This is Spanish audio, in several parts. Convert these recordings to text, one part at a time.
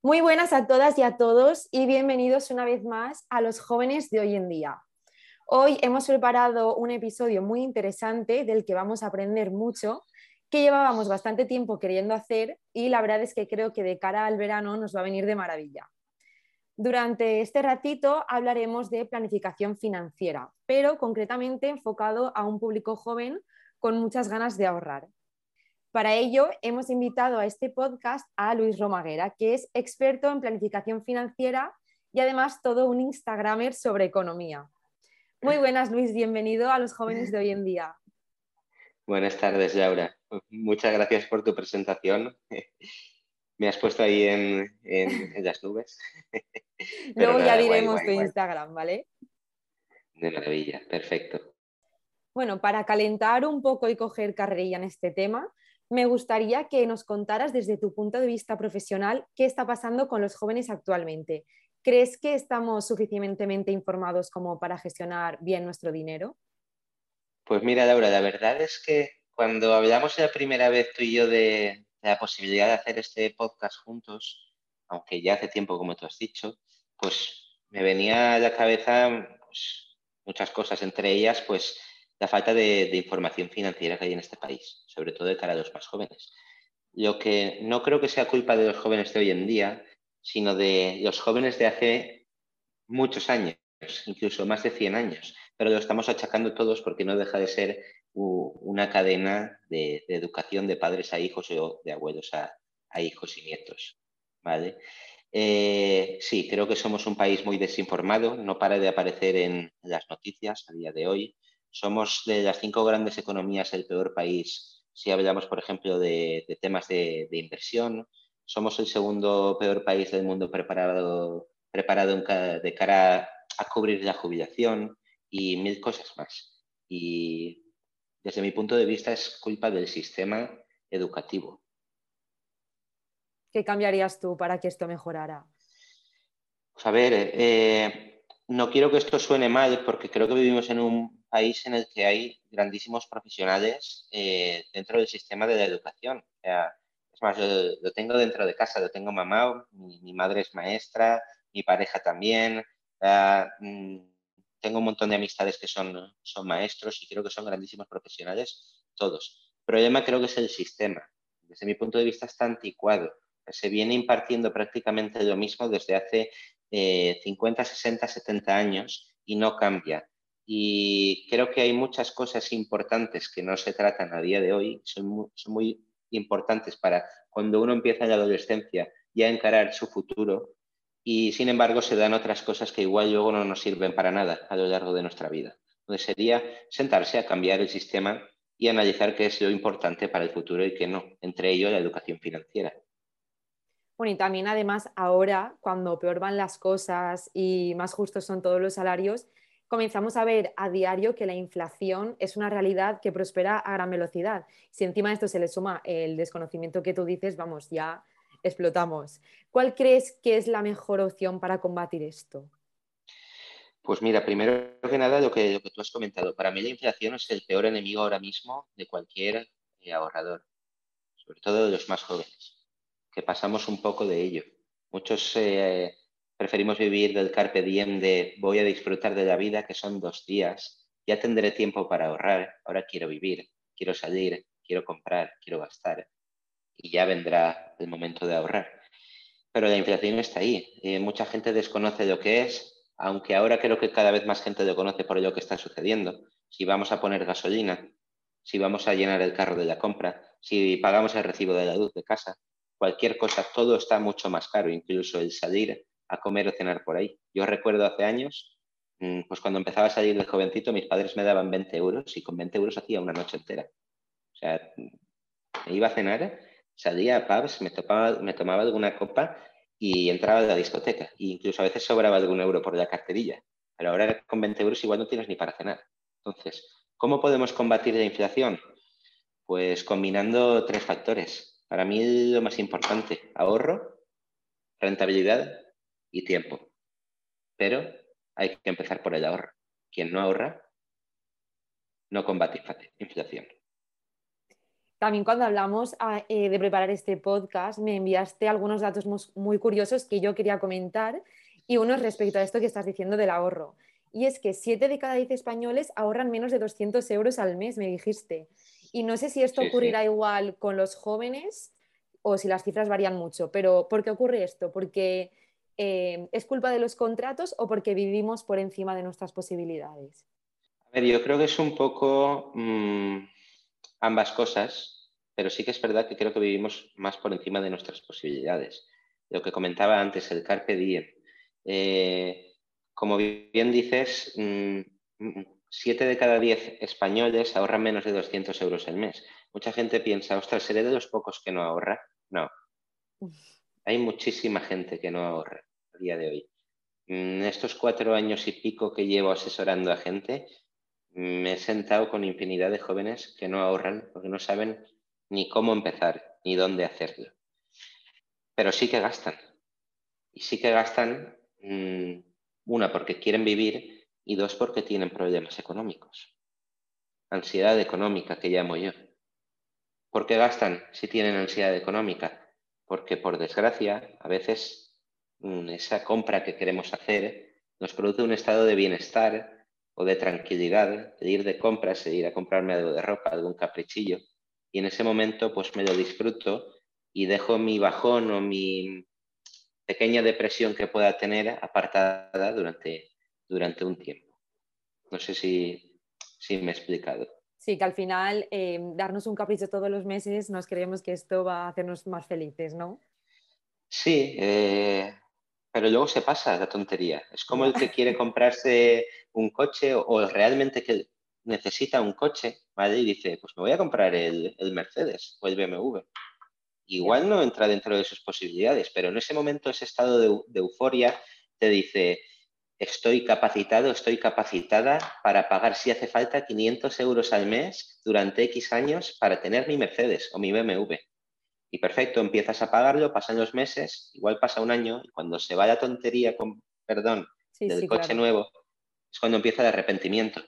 Muy buenas a todas y a todos y bienvenidos una vez más a los jóvenes de hoy en día. Hoy hemos preparado un episodio muy interesante del que vamos a aprender mucho, que llevábamos bastante tiempo queriendo hacer y la verdad es que creo que de cara al verano nos va a venir de maravilla. Durante este ratito hablaremos de planificación financiera, pero concretamente enfocado a un público joven con muchas ganas de ahorrar. Para ello, hemos invitado a este podcast a Luis Romaguera, que es experto en planificación financiera y además todo un Instagramer sobre economía. Muy buenas, Luis, bienvenido a los jóvenes de hoy en día. Buenas tardes, Laura. Muchas gracias por tu presentación. Me has puesto ahí en, las nubes. Luego ya diremos tu Instagram, ¿vale? De maravilla, perfecto. Bueno, para calentar un poco y coger carrerilla en este tema, me gustaría que nos contaras desde tu punto de vista profesional qué está pasando con los jóvenes actualmente. ¿Crees que estamos suficientemente informados como para gestionar bien nuestro dinero? Pues mira, Laura, la verdad es que cuando hablamos la primera vez tú y yo de, la posibilidad de hacer este podcast juntos, aunque ya hace tiempo, como tú has dicho, pues me venía a la cabeza pues, muchas cosas, entre ellas, pues la falta de, información financiera que hay en este país, sobre todo de cara a los más jóvenes. Lo que no creo que sea culpa de los jóvenes de hoy en día, sino de los jóvenes de hace muchos años, incluso más de 100 años, pero lo estamos achacando todos porque no deja de ser una cadena de, educación de padres a hijos o de abuelos a, hijos y nietos. ¿vale? Eh, sí, creo que somos un país muy desinformado, no para de aparecer en las noticias a día de hoy. Somos de las cinco grandes economías el peor país si hablamos, por ejemplo, de, temas de, inversión. Somos el segundo peor país del mundo preparado, preparado de cara a cubrir la jubilación y mil cosas más. Y desde mi punto de vista es culpa del sistema educativo. ¿Qué cambiarías tú para que esto mejorara? Pues a ver, eh, no quiero que esto suene mal porque creo que vivimos en un país en el que hay grandísimos profesionales eh, dentro del sistema de la educación. es más, yo lo tengo dentro de casa, lo tengo mamá, mi, madre es maestra, mi pareja también. Mm, tengo un montón de amistades que son, son maestros y creo que son grandísimos profesionales todos. El problema creo que es el sistema. Desde mi punto de vista está anticuado. Se viene impartiendo prácticamente lo mismo desde hace 50, 60, 70 años y no cambia. Y creo que hay muchas cosas importantes que no se tratan a día de hoy, son muy, importantes para cuando uno empieza en la adolescencia ya encarar su futuro y sin embargo se dan otras cosas que igual luego no nos sirven para nada a lo largo de nuestra vida. Entonces sería sentarse a cambiar el sistema y analizar qué es lo importante para el futuro y qué no, entre ello la educación financiera. Bueno, y también además ahora, cuando peor van las cosas y más justos son todos los salarios, comenzamos a ver a diario que la inflación es una realidad que prospera a gran velocidad. Si encima de esto se le suma el desconocimiento que tú dices, vamos, ya explotamos. ¿Cuál crees que es la mejor opción para combatir esto? Pues mira, primero que nada, lo que, tú has comentado, para mí la inflación es el peor enemigo ahora mismo de cualquier eh, ahorrador, sobre todo de los más jóvenes, que pasamos un poco de ello. Muchos eh, Preferimos vivir del carpe diem de voy a disfrutar de la vida, que son dos días, ya tendré tiempo para ahorrar, ahora quiero vivir, quiero salir, quiero comprar, quiero gastar, y ya vendrá el momento de ahorrar. Pero la inflación está ahí, eh, mucha gente desconoce lo que es, aunque ahora creo que cada vez más gente lo conoce por lo que está sucediendo. Si vamos a poner gasolina, si vamos a llenar el carro de la compra, si pagamos el recibo de la luz de casa, cualquier cosa, todo está mucho más caro, incluso el salir a comer o cenar por ahí. Yo recuerdo hace años, mm, pues cuando empezaba a salir de jovencito, mis padres me daban 20 euros y con 20 euros hacía una noche entera. O sea, me iba a cenar, salía a pubs, me, tomaba alguna copa y entraba a la discoteca. E incluso a veces sobraba algún euro por la carterilla. Pero ahora con 20 euros igual no tienes ni para cenar. Entonces, ¿cómo podemos combatir la inflación? Pues combinando tres factores. Para mí lo más importante, ahorro, rentabilidad y tiempo. Pero hay que empezar por el ahorro. Quien no ahorra, no combate inflación. También cuando hablamos ah, eh, de preparar este podcast, me enviaste algunos datos muy curiosos que yo quería comentar y uno es respecto a esto que estás diciendo del ahorro. Y es que 7 de cada 10 españoles ahorran menos de 200 euros al mes, me dijiste. Y no sé si esto ocurrirá igual con los jóvenes o si las cifras varían mucho, pero ¿por qué ocurre esto? ¿Porque eh, es culpa de los contratos o porque vivimos por encima de nuestras posibilidades? A ver, yo creo que es un poco... Mm, ambas cosas, pero sí que es verdad que creo que vivimos más por encima de nuestras posibilidades. Lo que comentaba antes, el carpe diem. Eh, como bien dices, mm, mm, siete de cada diez españoles ahorran menos de 200 euros al mes. Mucha gente piensa, ostras, ¿seré de los pocos que no ahorra? No. Hay muchísima gente que no ahorra día de hoy. En estos cuatro años y pico que llevo asesorando a gente, me he sentado con infinidad de jóvenes que no ahorran porque no saben ni cómo empezar ni dónde hacerlo. Pero sí que gastan. Y sí que gastan, mm, una, porque quieren vivir y dos, porque tienen problemas económicos. Ansiedad económica, que llamo yo. ¿Por qué gastan si tienen ansiedad económica? Porque, por desgracia, a veces mm, esa compra que queremos hacer nos produce un estado de bienestar o de tranquilidad, de ir de compras, de ir a comprarme algo de ropa, algún caprichillo. Y en ese momento pues me lo disfruto y dejo mi bajón o mi pequeña depresión que pueda tener apartada durante, durante un tiempo. No sé si, si me he explicado. Sí, que al final eh, darnos un capricho todos los meses nos creemos que esto va a hacernos más felices, ¿no? Sí, eh, pero luego se pasa la tontería. Es como el que quiere comprarse un coche o, realmente que necesita un coche, ¿vale? Y dice, pues me voy a comprar el, Mercedes o el BMW. Igual no entra dentro de sus posibilidades, pero en ese momento, ese estado de, de euforia te dice, estoy capacitado, estoy capacitada para pagar si hace falta 500 euros al mes durante X años para tener mi Mercedes o mi BMW. Y perfecto, empiezas a pagarlo, pasan los meses, igual pasa un año, y cuando se va la tontería, con perdón, del coche nuevo, es cuando empieza el arrepentimiento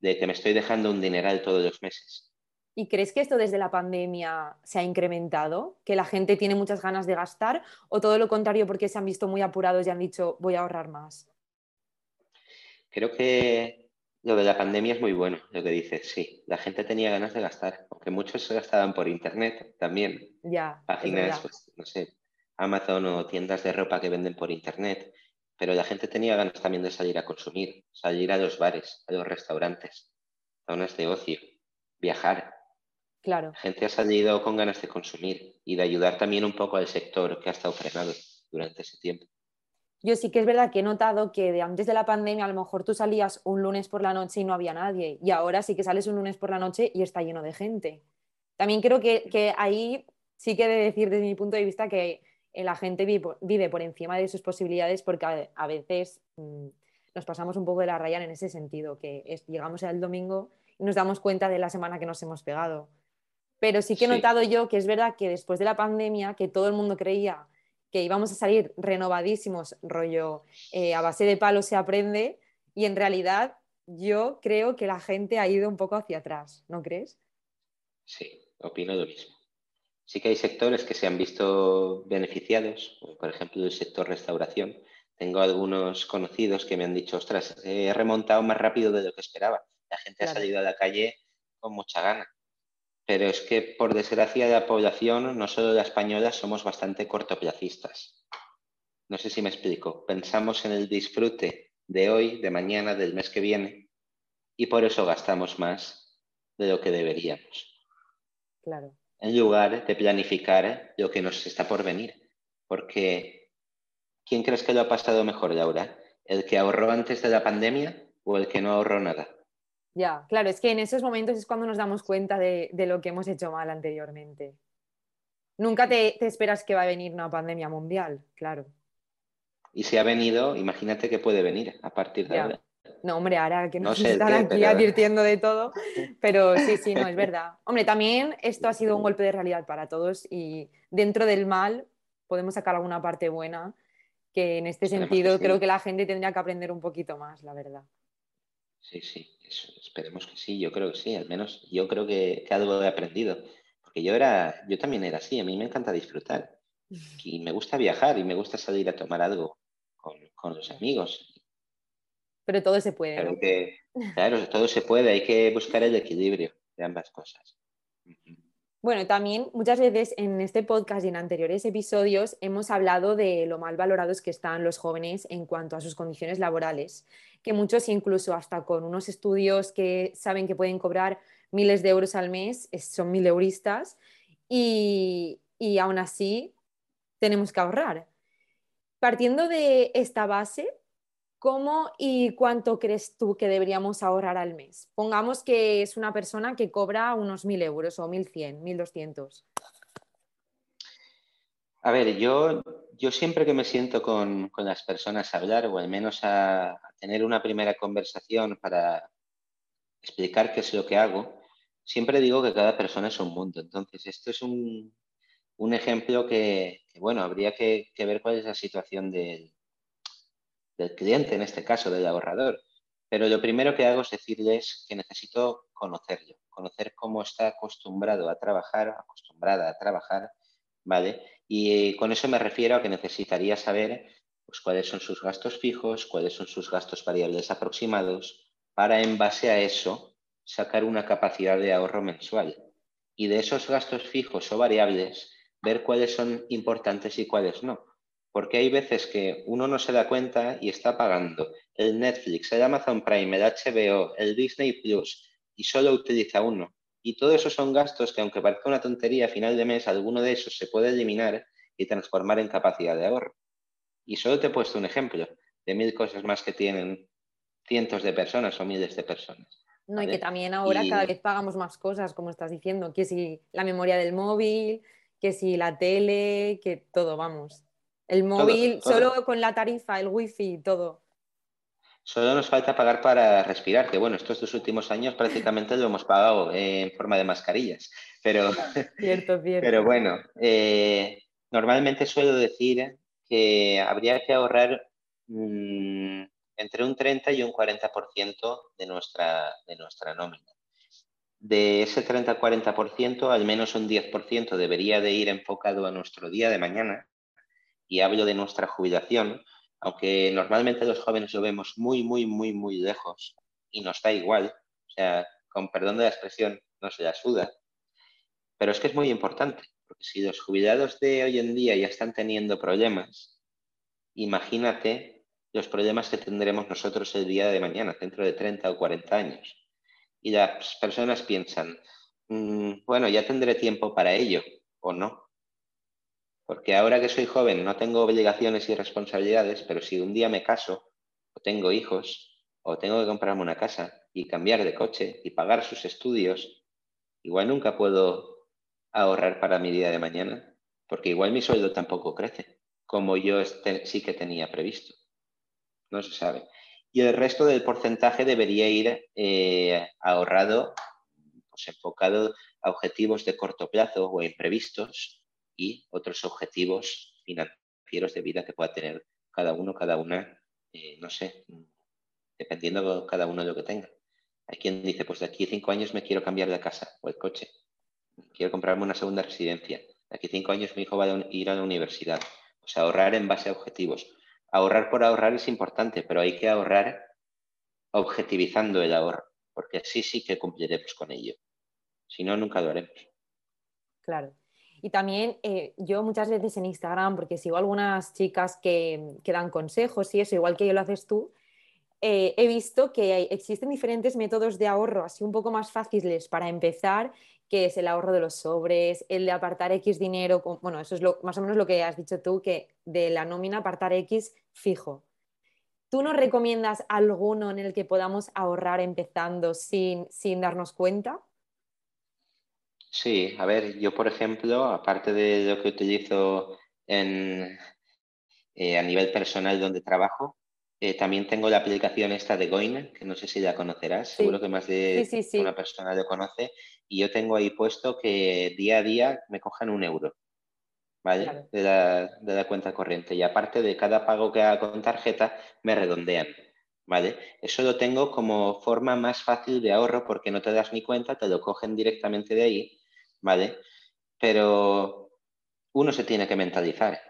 de que me estoy dejando un dineral todos los meses. ¿Y crees que esto desde la pandemia se ha incrementado? ¿Que la gente tiene muchas ganas de gastar? ¿O todo lo contrario porque se han visto muy apurados y han dicho voy a ahorrar más? Creo que lo de la pandemia es muy bueno, lo que dices, sí. La gente tenía ganas de gastar, aunque muchos se gastaban por internet también. Ya. Páginas, pues, no sé, Amazon o tiendas de ropa que venden por internet. Pero la gente tenía ganas también de salir a consumir, salir a los bares, a los restaurantes, zonas de ocio, viajar. Claro. La gente ha salido con ganas de consumir y de ayudar también un poco al sector que ha estado frenado durante ese tiempo yo sí que es verdad que he notado que de antes de la pandemia a lo mejor tú salías un lunes por la noche y no había nadie y ahora sí que sales un lunes por la noche y está lleno de gente. También creo que, ahí sí que he de decir desde mi punto de vista que eh, la gente vive, por encima de sus posibilidades porque a, veces mm, nos pasamos un poco de la raya en ese sentido, que llegamos al domingo y nos damos cuenta de la semana que nos hemos pegado. Pero sí que he notado yo que es verdad que después de la pandemia, que todo el mundo creía que íbamos a salir renovadísimos, rollo, eh, a base de palo se aprende, y en realidad yo creo que la gente ha ido un poco hacia atrás, ¿no crees? Sí, opino lo mismo. Sí que hay sectores que se han visto beneficiados, por ejemplo el sector restauración. Tengo algunos conocidos que me han dicho, ostras, he remontado más rápido de lo que esperaba. La gente ha salido a la calle con mucha gana pero es que por desgracia de la población, no solo la española, somos bastante cortoplacistas. No sé si me explico. Pensamos en el disfrute de hoy, de mañana, del mes que viene, y por eso gastamos más de lo que deberíamos. Claro. En lugar de planificar lo que nos está por venir. Porque, ¿quién crees que lo ha pasado mejor, Laura? ¿El que ahorró antes de la pandemia o el que no ahorró nada? Ya, claro, es que en esos momentos es cuando nos damos cuenta de, lo que hemos hecho mal anteriormente. Nunca te, esperas que va a venir una pandemia mundial, claro. Y si ha venido, imagínate que puede venir a partir de ahora. No, hombre, ahora que nos están aquí advirtiendo de todo, pero sí, sí, no, es verdad. Hombre, también esto ha sido un golpe de realidad para todos y dentro del mal podemos sacar alguna parte buena, que en este sentido creo que la gente tendría que aprender un poquito más, la verdad. Sí, sí, esperemos que sí, yo creo que sí, al menos yo creo que, que algo he aprendido porque yo era, yo también era así, a mí me encanta disfrutar y me gusta viajar y me gusta salir a tomar algo con, los amigos. Pero todo se puede. Claro, claro, todo se puede, hay que buscar el equilibrio de ambas cosas. Bueno, también muchas veces en este podcast y en anteriores episodios hemos hablado de lo mal valorados que están los jóvenes en cuanto a sus condiciones laborales, que muchos incluso hasta con unos estudios que saben que pueden cobrar miles de euros al mes, son mil euristas, y, y aún así tenemos que ahorrar. Partiendo de esta base, ¿cómo y cuánto crees tú que deberíamos ahorrar al mes? Pongamos que es una persona que cobra unos mil euros o mil cien, mil doscientos. A ver, yo, yo siempre que me siento con, las personas a hablar o al menos a, tener una primera conversación para explicar qué es lo que hago, siempre digo que cada persona es un mundo. Entonces, esto es un, ejemplo que, bueno, habría que, ver cuál es la situación del, del cliente, en este caso, del ahorrador. Pero lo primero que hago es decirles que necesito conocerlo, conocer cómo está acostumbrado a trabajar, acostumbrada a trabajar, ¿vale? Y con eso me refiero a que necesitaría saber pues, cuáles son sus gastos fijos, cuáles son sus gastos variables aproximados, para en base a eso sacar una capacidad de ahorro mensual y de esos gastos fijos o variables ver cuáles son importantes y cuáles no. Porque hay veces que uno no se da cuenta y está pagando el Netflix, el Amazon Prime, el HBO, el Disney Plus y solo utiliza uno. Y todos esos son gastos que aunque parezca una tontería, a final de mes alguno de esos se puede eliminar y transformar en capacidad de ahorro. Y solo te he puesto un ejemplo de mil cosas más que tienen cientos de personas o miles de personas. No, y que también ahora cada vez pagamos más cosas, como estás diciendo, que si la memoria del móvil, que si la tele, que todo, vamos. El móvil, solo con la tarifa, el wifi, todo. Solo nos falta pagar para respirar, que bueno, estos dos últimos años prácticamente lo hemos pagado en forma de mascarillas. Pero, cierto, cierto. pero bueno, eh, normalmente suelo decir que habría que ahorrar mm, entre un 30 y un 40% de nuestra, de nuestra nómina. De ese 30-40%, al menos un 10% debería de ir enfocado a nuestro día de mañana, y hablo de nuestra jubilación, aunque normalmente los jóvenes lo vemos muy, muy, muy, muy lejos y nos da igual, o sea, con perdón de la expresión, no se la suda, pero es que es muy importante, porque si los jubilados de hoy en día ya están teniendo problemas, imagínate los problemas que tendremos nosotros el día de mañana, dentro de 30 o 40 años. Y las personas piensan, mm, bueno, ya tendré tiempo para ello, o no. Porque ahora que soy joven no tengo obligaciones y responsabilidades, pero si un día me caso, o tengo hijos, o tengo que comprarme una casa y cambiar de coche y pagar sus estudios, igual nunca puedo ahorrar para mi día de mañana, porque igual mi sueldo tampoco crece, como yo este, sí que tenía previsto no se sabe. Y el resto del porcentaje debería ir eh, ahorrado, pues enfocado a objetivos de corto plazo o imprevistos y otros objetivos financieros de vida que pueda tener cada uno, cada una, eh, no sé, dependiendo cada uno de lo que tenga. Hay quien dice, pues de aquí a cinco años me quiero cambiar de casa o el coche, quiero comprarme una segunda residencia, de aquí a cinco años mi hijo va a ir a la universidad. O sea, ahorrar en base a objetivos ahorrar por ahorrar es importante, pero hay que ahorrar objetivizando el ahorro, porque así sí que cumpliremos con ello. Si no, nunca lo haremos. Claro. Y también eh, yo muchas veces en Instagram, porque sigo algunas chicas que, que dan consejos y eso, igual que yo lo haces tú, eh, he visto que existen diferentes métodos de ahorro así un poco más fáciles para empezar, que es el ahorro de los sobres, el de apartar X dinero, bueno, eso es lo, más o menos lo que has dicho tú, que de la nómina apartar X fijo. ¿Tú nos recomiendas alguno en el que podamos ahorrar empezando sin, sin darnos cuenta? Sí, a ver, yo por ejemplo, aparte de lo que utilizo en, eh, a nivel personal donde trabajo, eh, también tengo la aplicación esta de Goin, que no sé si la conocerás, seguro que más de una persona lo conoce, y yo tengo ahí puesto que día a día me cojan un euro, ¿vale? De, la, de la cuenta corriente. Y aparte de cada pago que haga con tarjeta, me redondean. ¿vale? Eso lo tengo como forma más fácil de ahorro porque no te das ni cuenta, te lo cogen directamente de ahí, ¿vale? Pero uno se tiene que mentalizar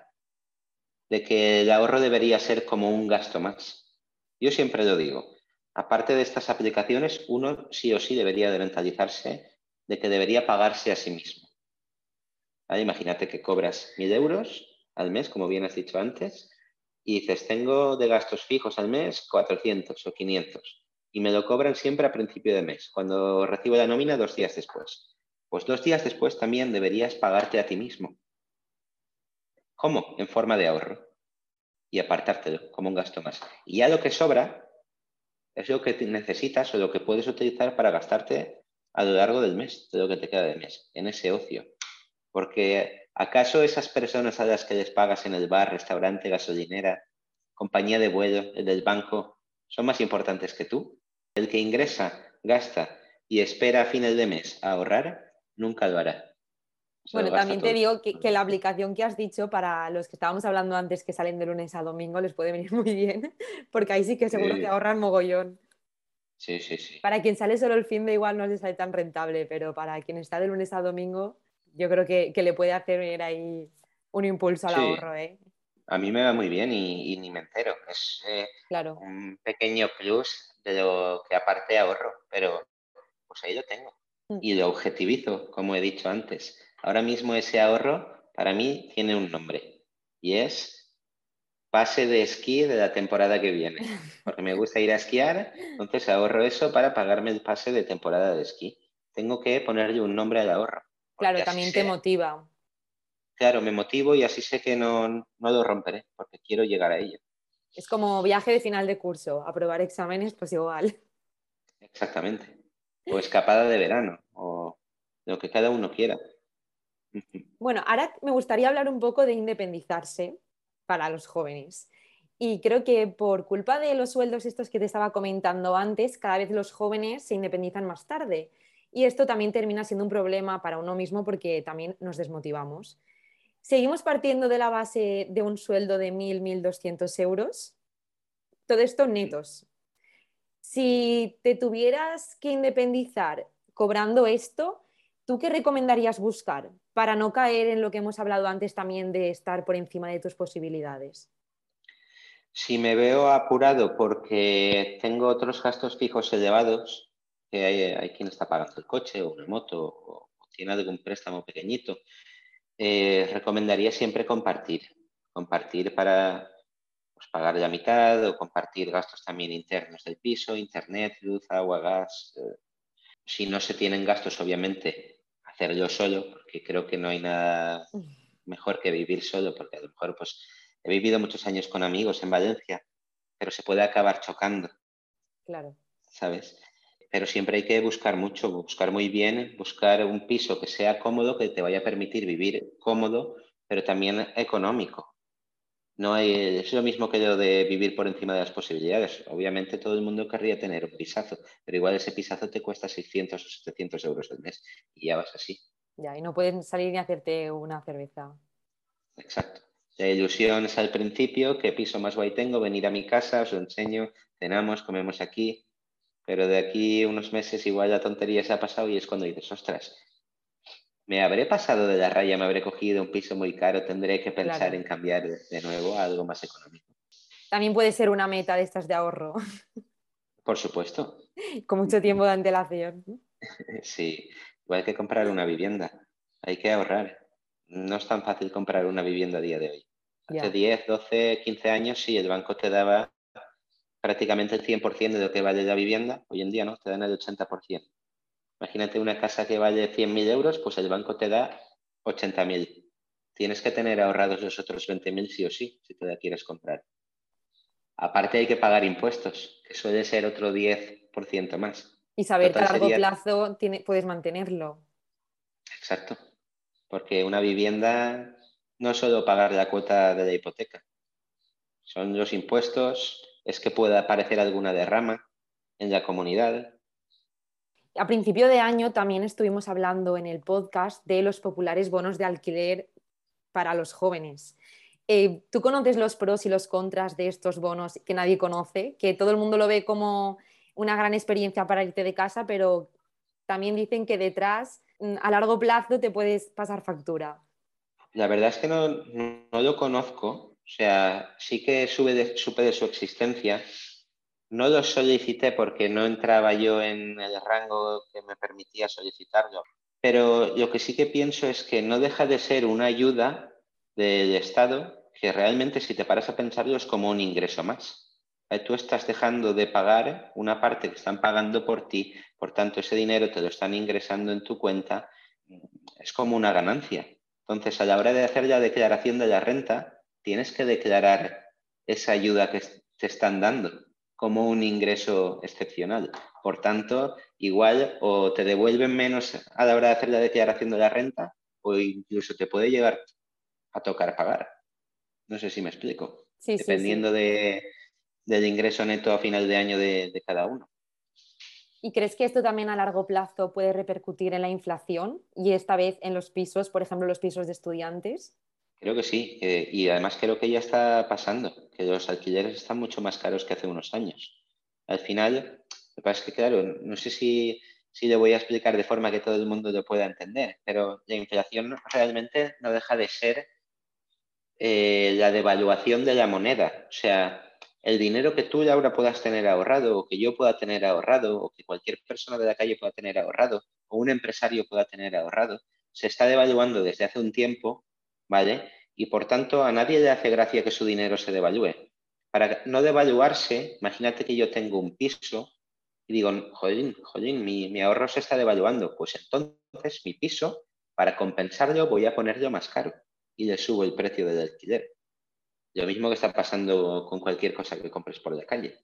de que el ahorro debería ser como un gasto más. Yo siempre lo digo. Aparte de estas aplicaciones, uno sí o sí debería de mentalizarse de que debería pagarse a sí mismo. Imagínate que cobras mil euros al mes, como bien has dicho antes, y dices, tengo de gastos fijos al mes 400 o 500 y me lo cobran siempre a principio de mes, cuando recibo la nómina dos días después. Pues dos días después también deberías pagarte a ti mismo. ¿Cómo? En forma de ahorro. Y apartártelo como un gasto más. Y ya lo que sobra es lo que necesitas o lo que puedes utilizar para gastarte a lo largo del mes, de lo que te queda de mes, en ese ocio. Porque ¿Acaso esas personas a las que les pagas en el bar, restaurante, gasolinera, compañía de vuelo, el del banco, son más importantes que tú? El que ingresa, gasta y espera a fines de mes a ahorrar, nunca lo hará. bueno, también te digo que, que, la aplicación que has dicho para los que estábamos hablando antes que salen de lunes a domingo les puede venir muy bien, porque ahí sí que seguro que ahorran mogollón. Sí, sí, sí. Para quien sale solo el fin de igual no les sale tan rentable, pero para quien está de lunes a domingo yo creo que, le puede hacer ahí un impulso al ahorro. ¿eh? A mí me va muy bien y, ni me entero. Es eh, un pequeño plus de lo que aparte ahorro, pero pues ahí lo tengo. Mm. Y lo objetivizo, como he dicho antes. Ahora mismo ese ahorro para mí tiene un nombre y es pase de esquí de la temporada que viene. Porque me gusta ir a esquiar, entonces ahorro eso para pagarme el pase de temporada de esquí. Tengo que ponerle un nombre al ahorro. Claro, también te motiva. Claro, me motivo y así sé que no, no lo romperé, porque quiero llegar a ello. Es como viaje de final de curso, aprobar exámenes, pues igual. Exactamente. O escapada de verano, o lo que cada uno quiera. Bueno, ahora me gustaría hablar un poco de independizarse para los jóvenes. Y creo que por culpa de los sueldos estos que te estaba comentando antes, cada vez los jóvenes se independizan más tarde. Y esto también termina siendo un problema para uno mismo porque también nos desmotivamos. Seguimos partiendo de la base de un sueldo de 1.000, 1.200 euros. Todo esto netos. Si te tuvieras que independizar cobrando esto, ¿tú qué recomendarías buscar para no caer en lo que hemos hablado antes también de estar por encima de tus posibilidades? Si me veo apurado porque tengo otros gastos fijos elevados, que hay, quien está pagando el coche o una moto o, tiene algún préstamo pequeñito, eh, recomendaría siempre compartir. Compartir para pues, pagar la mitad o compartir gastos también internos del piso, internet, luz, agua, gas. Eh, si no se tienen gastos, obviamente, hacerlo solo, porque creo que no hay nada mejor que vivir solo, porque a lo mejor pues he vivido muchos años con amigos en Valencia, pero se puede acabar chocando. Claro. ¿Sabes? pero siempre hay que buscar mucho, buscar muy bien, buscar un piso que sea cómodo, que te vaya a permitir vivir cómodo, pero también económico. No es lo mismo que lo de vivir por encima de las posibilidades. Obviamente todo el mundo querría tener un pisazo, pero igual ese pisazo te cuesta 600 o 700 euros al mes y ya vas así. Ya, y no pueden salir ni hacerte una cerveza. Exacto. La ilusión es al principio, qué piso más guay tengo, venir a mi casa, os lo enseño, cenamos, comemos aquí, pero de aquí unos meses igual la tontería se ha pasado y es cuando dices, ostras, me habré pasado de la raya, me habré cogido un piso muy caro, tendré que pensar en cambiar de nuevo a algo más económico. También puede ser una meta de estas de ahorro. Por supuesto. Con mucho tiempo de antelación. Sí, igual que comprar una vivienda. Hay que ahorrar. No es tan fácil comprar una vivienda a día de hoy. Hace 10, 12, 15 años sí, el banco te daba prácticamente el 100% de lo que vale la vivienda, hoy en día no, te dan el 80%. Imagínate una casa que vale 100.000 euros, pues el banco te da 80.000. Tienes que tener ahorrados los otros 20.000 sí o sí, si te la quieres comprar. Aparte hay que pagar impuestos, que suele ser otro 10% más. Y saber que a largo plazo puedes mantenerlo. Exacto. Porque una vivienda no es solo pagar la cuota de la hipoteca, son los impuestos, es que pueda aparecer alguna derrama en la comunidad. A principio de año también estuvimos hablando en el podcast de los populares bonos de alquiler para los jóvenes. Eh, ¿Tú conoces los pros y los contras de estos bonos que nadie conoce? Que todo el mundo lo ve como una gran experiencia para irte de casa, pero también dicen que detrás, mm, a largo plazo, te puedes pasar factura. La verdad es que no, no lo conozco. O sea, sí que supe de, supe de su existencia. No lo solicité porque no entraba yo en el rango que me permitía solicitarlo. Pero lo que sí que pienso es que no deja de ser una ayuda del Estado que realmente si te paras a pensarlo es como un ingreso más. Eh, tú estás dejando de pagar una parte que están pagando por ti, por tanto ese dinero te lo están ingresando en tu cuenta, es como una ganancia. Entonces, a la hora de hacer la declaración de la renta, tienes que declarar esa ayuda que te están dando como un ingreso excepcional. Por tanto, igual o te devuelven menos a la hora de hacer la declaración de la renta o incluso te puede llegar a tocar pagar. No sé si me explico. Dependiendo De, del ingreso neto a final de año de, cada uno. ¿Y crees que esto también a largo plazo puede repercutir en la inflación y esta vez en los pisos, por ejemplo, los pisos de estudiantes? Creo que sí, y además creo que ya está pasando, que los alquileres están mucho más caros que hace unos años. Al final, lo pasa es que, claro, no sé si, si le voy a explicar de forma que todo el mundo lo pueda entender, pero la inflación realmente no deja de ser eh, la devaluación de la moneda. O sea, el dinero que tú, ahora puedas tener ahorrado, o que yo pueda tener ahorrado, o que cualquier persona de la calle pueda tener ahorrado, o un empresario pueda tener ahorrado, se está devaluando desde hace un tiempo, ¿vale? Y por tanto, a nadie le hace gracia que su dinero se devalúe. Para no devaluarse, imagínate que yo tengo un piso y digo, jolín, jolín, mi, mi ahorro se está devaluando. Pues entonces mi piso, para compensarlo, voy a ponerlo más caro y le subo el precio del alquiler. Lo mismo que está pasando con cualquier cosa que compres por la calle,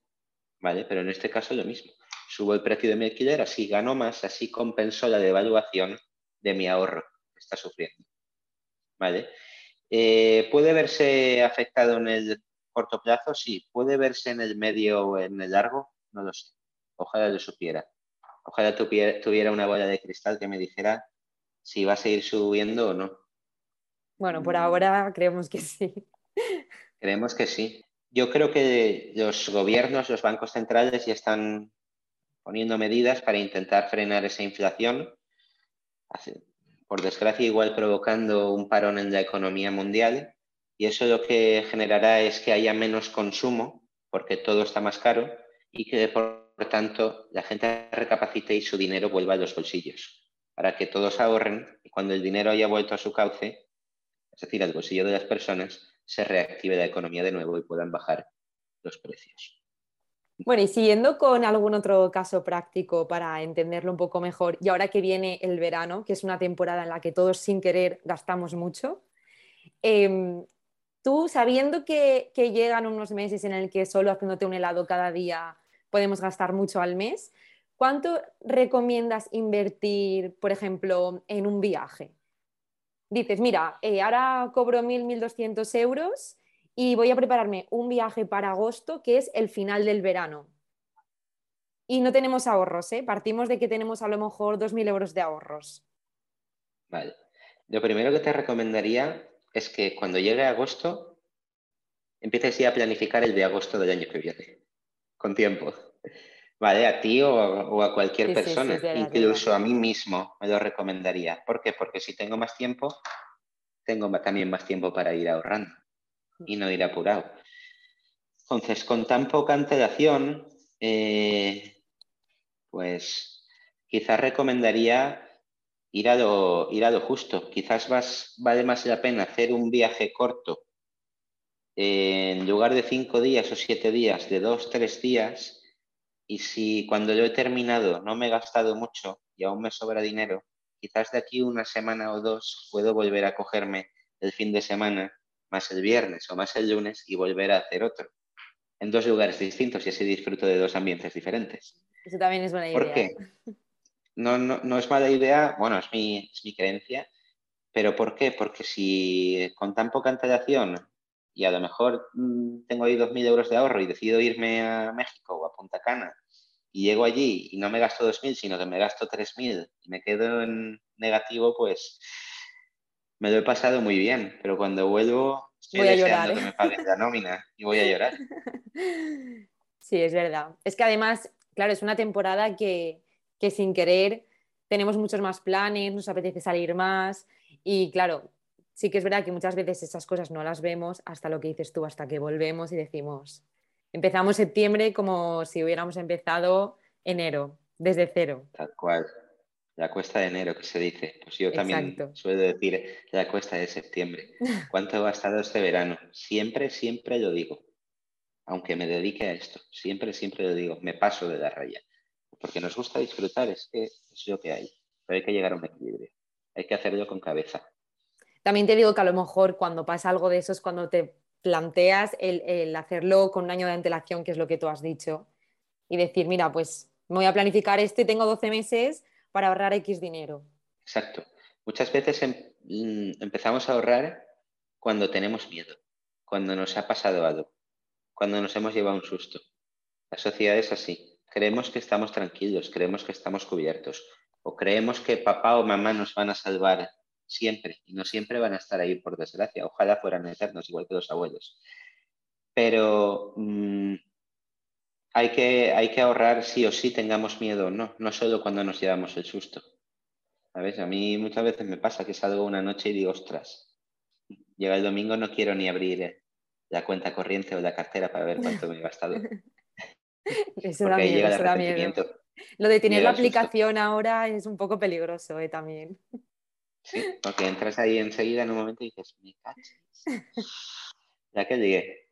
¿vale? Pero en este caso lo mismo. Subo el precio de mi alquiler, así gano más, así compenso la devaluación de mi ahorro que está sufriendo, ¿vale? Eh, ¿Puede verse afectado en el corto plazo? Sí. ¿Puede verse en el medio o en el largo? No lo sé. Ojalá lo supiera. Ojalá tuviera una bola de cristal que me dijera si va a seguir subiendo o no. Bueno, por ahora creemos que sí. Creemos que sí. Yo creo que los gobiernos, los bancos centrales ya están poniendo medidas para intentar frenar esa inflación. Por desgracia, igual provocando un parón en la economía mundial. Y eso lo que generará es que haya menos consumo, porque todo está más caro, y que por tanto la gente recapacite y su dinero vuelva a los bolsillos, para que todos ahorren y cuando el dinero haya vuelto a su cauce, es decir, al bolsillo de las personas, se reactive la economía de nuevo y puedan bajar los precios. Bueno, y siguiendo con algún otro caso práctico para entenderlo un poco mejor, y ahora que viene el verano, que es una temporada en la que todos sin querer gastamos mucho, em, tú sabiendo que, que, llegan unos meses en el que solo haciéndote un helado cada día podemos gastar mucho al mes, ¿cuánto recomiendas invertir, por ejemplo, en un viaje? dices, mira, eh, ahora cobro 1.000, 1.200 euros y voy a prepararme un viaje para agosto, que es el final del verano. Y no tenemos ahorros, ¿eh? Partimos de que tenemos a lo mejor 2.000 euros de ahorros. Vale. Lo primero que te recomendaría es que cuando llegue agosto empieces ya a planificar el de agosto del año que viene, con tiempo. Vale, a ti o, a cualquier persona, incluso a mí mismo me lo recomendaría. ¿Por qué? Porque si tengo más tiempo, tengo también más tiempo para ir ahorrando y no ir apurado. Entonces, con tan poca antelación, eh, pues quizás recomendaría ir a lo, justo. Quizás vale más la pena hacer un viaje corto en lugar de cinco días o siete días, de dos, tres días y si cuando yo he terminado no me he gastado mucho y aún me sobra dinero, quizás de aquí una semana o dos puedo volver a cogerme el fin de semana, más el viernes o más el lunes y volver a hacer otro. En dos lugares distintos y así disfruto de dos ambientes diferentes. Eso también es buena idea. ¿Por qué? no, no, es mala idea, bueno, es mi, es mi creencia, pero ¿por qué? Porque si con tan poca antelación y a lo mejor mm, tengo ahí 2.000 euros de ahorro y decido irme a México o a Punta Cana y llego allí y no me gasto 2.000, sino que me gasto 3.000 y me quedo en negativo, pues me lo he pasado muy bien, pero cuando vuelvo estoy voy deseando llorar, que me paguen la nómina y voy a llorar. Sí, es verdad. Es que además, claro, es una temporada que, que sin querer tenemos muchos más planes, nos apetece salir más y claro, sí que es verdad que muchas veces esas cosas no las vemos hasta lo que dices tú, hasta que volvemos y decimos, empezamos septiembre como si hubiéramos empezado enero, desde cero. Tal cual. La cuesta de enero que se dice. Pues yo también suelo decir la cuesta de septiembre. ¿Cuánto he gastado este verano? Siempre, siempre lo digo aunque me dedique a esto. Siempre, siempre lo digo, me paso de la raya. Porque nos gusta disfrutar, es que es lo que hay. Pero hay que llegar a un equilibrio. Hay que hacerlo con cabeza. También te digo que a lo mejor cuando pasa algo de eso es cuando te planteas el, hacerlo con un año de antelación, que es lo que tú has dicho, y decir, mira, pues me voy a planificar esto y tengo 12 meses para ahorrar X dinero. Exacto. Muchas veces em, mm, empezamos a ahorrar cuando tenemos miedo, cuando nos ha pasado algo cuando nos hemos llevado un susto. La sociedad es así. Creemos que estamos tranquilos, creemos que estamos cubiertos o creemos que papá o mamá nos van a salvar siempre y no siempre van a estar ahí por desgracia. Ojalá fueran eternos, igual que los abuelos. Pero mm, hay, que, hay que ahorrar sí o sí tengamos miedo no, no solo cuando nos llevamos el susto. ¿Sabes? A mí muchas veces me pasa que salgo una noche y digo, ostras, llega el domingo, no quiero ni abrir eh, la cuenta corriente o la cartera para ver cuánto me he gastado. eso da miedo, eso da miedo. Lo de tener la aplicación ahora es un poco peligroso ¿eh? también. Sí, porque entras ahí enseguida en un momento y dices, me cachis. Ya que llegué.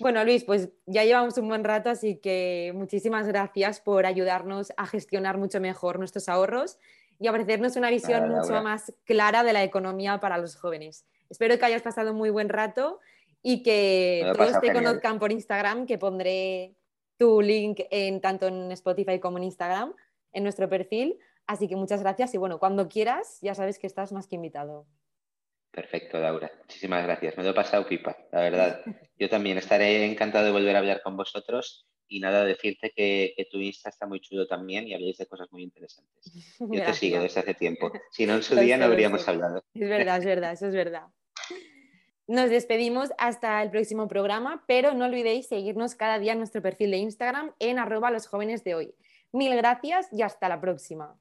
Bueno, Luis, pues ya llevamos un buen rato, así que muchísimas gracias por ayudarnos a gestionar mucho mejor nuestros ahorros y ofrecernos una visión mucho más clara de la economía para los jóvenes. Espero que hayas pasado un muy buen rato y que todos te conozcan por Instagram, que pondré tu link en, tanto en Spotify como en Instagram, en nuestro perfil. Así que muchas gracias y bueno, cuando quieras, ya sabes que estás más que invitado. Perfecto, Laura. Muchísimas gracias. Me lo he pasado pipa, la verdad. Yo también estaré encantado de volver a hablar con vosotros y nada, decirte que, tu Insta está muy chulo también y habléis de cosas muy interesantes. Yo te sigo desde hace tiempo. Si no, en su día no habríamos hablado. Es verdad, es verdad, eso es verdad. Nos despedimos hasta el próximo programa, pero no olvidéis seguirnos cada día en nuestro perfil de Instagram en arroba los jóvenes de hoy. Mil gracias y hasta la próxima.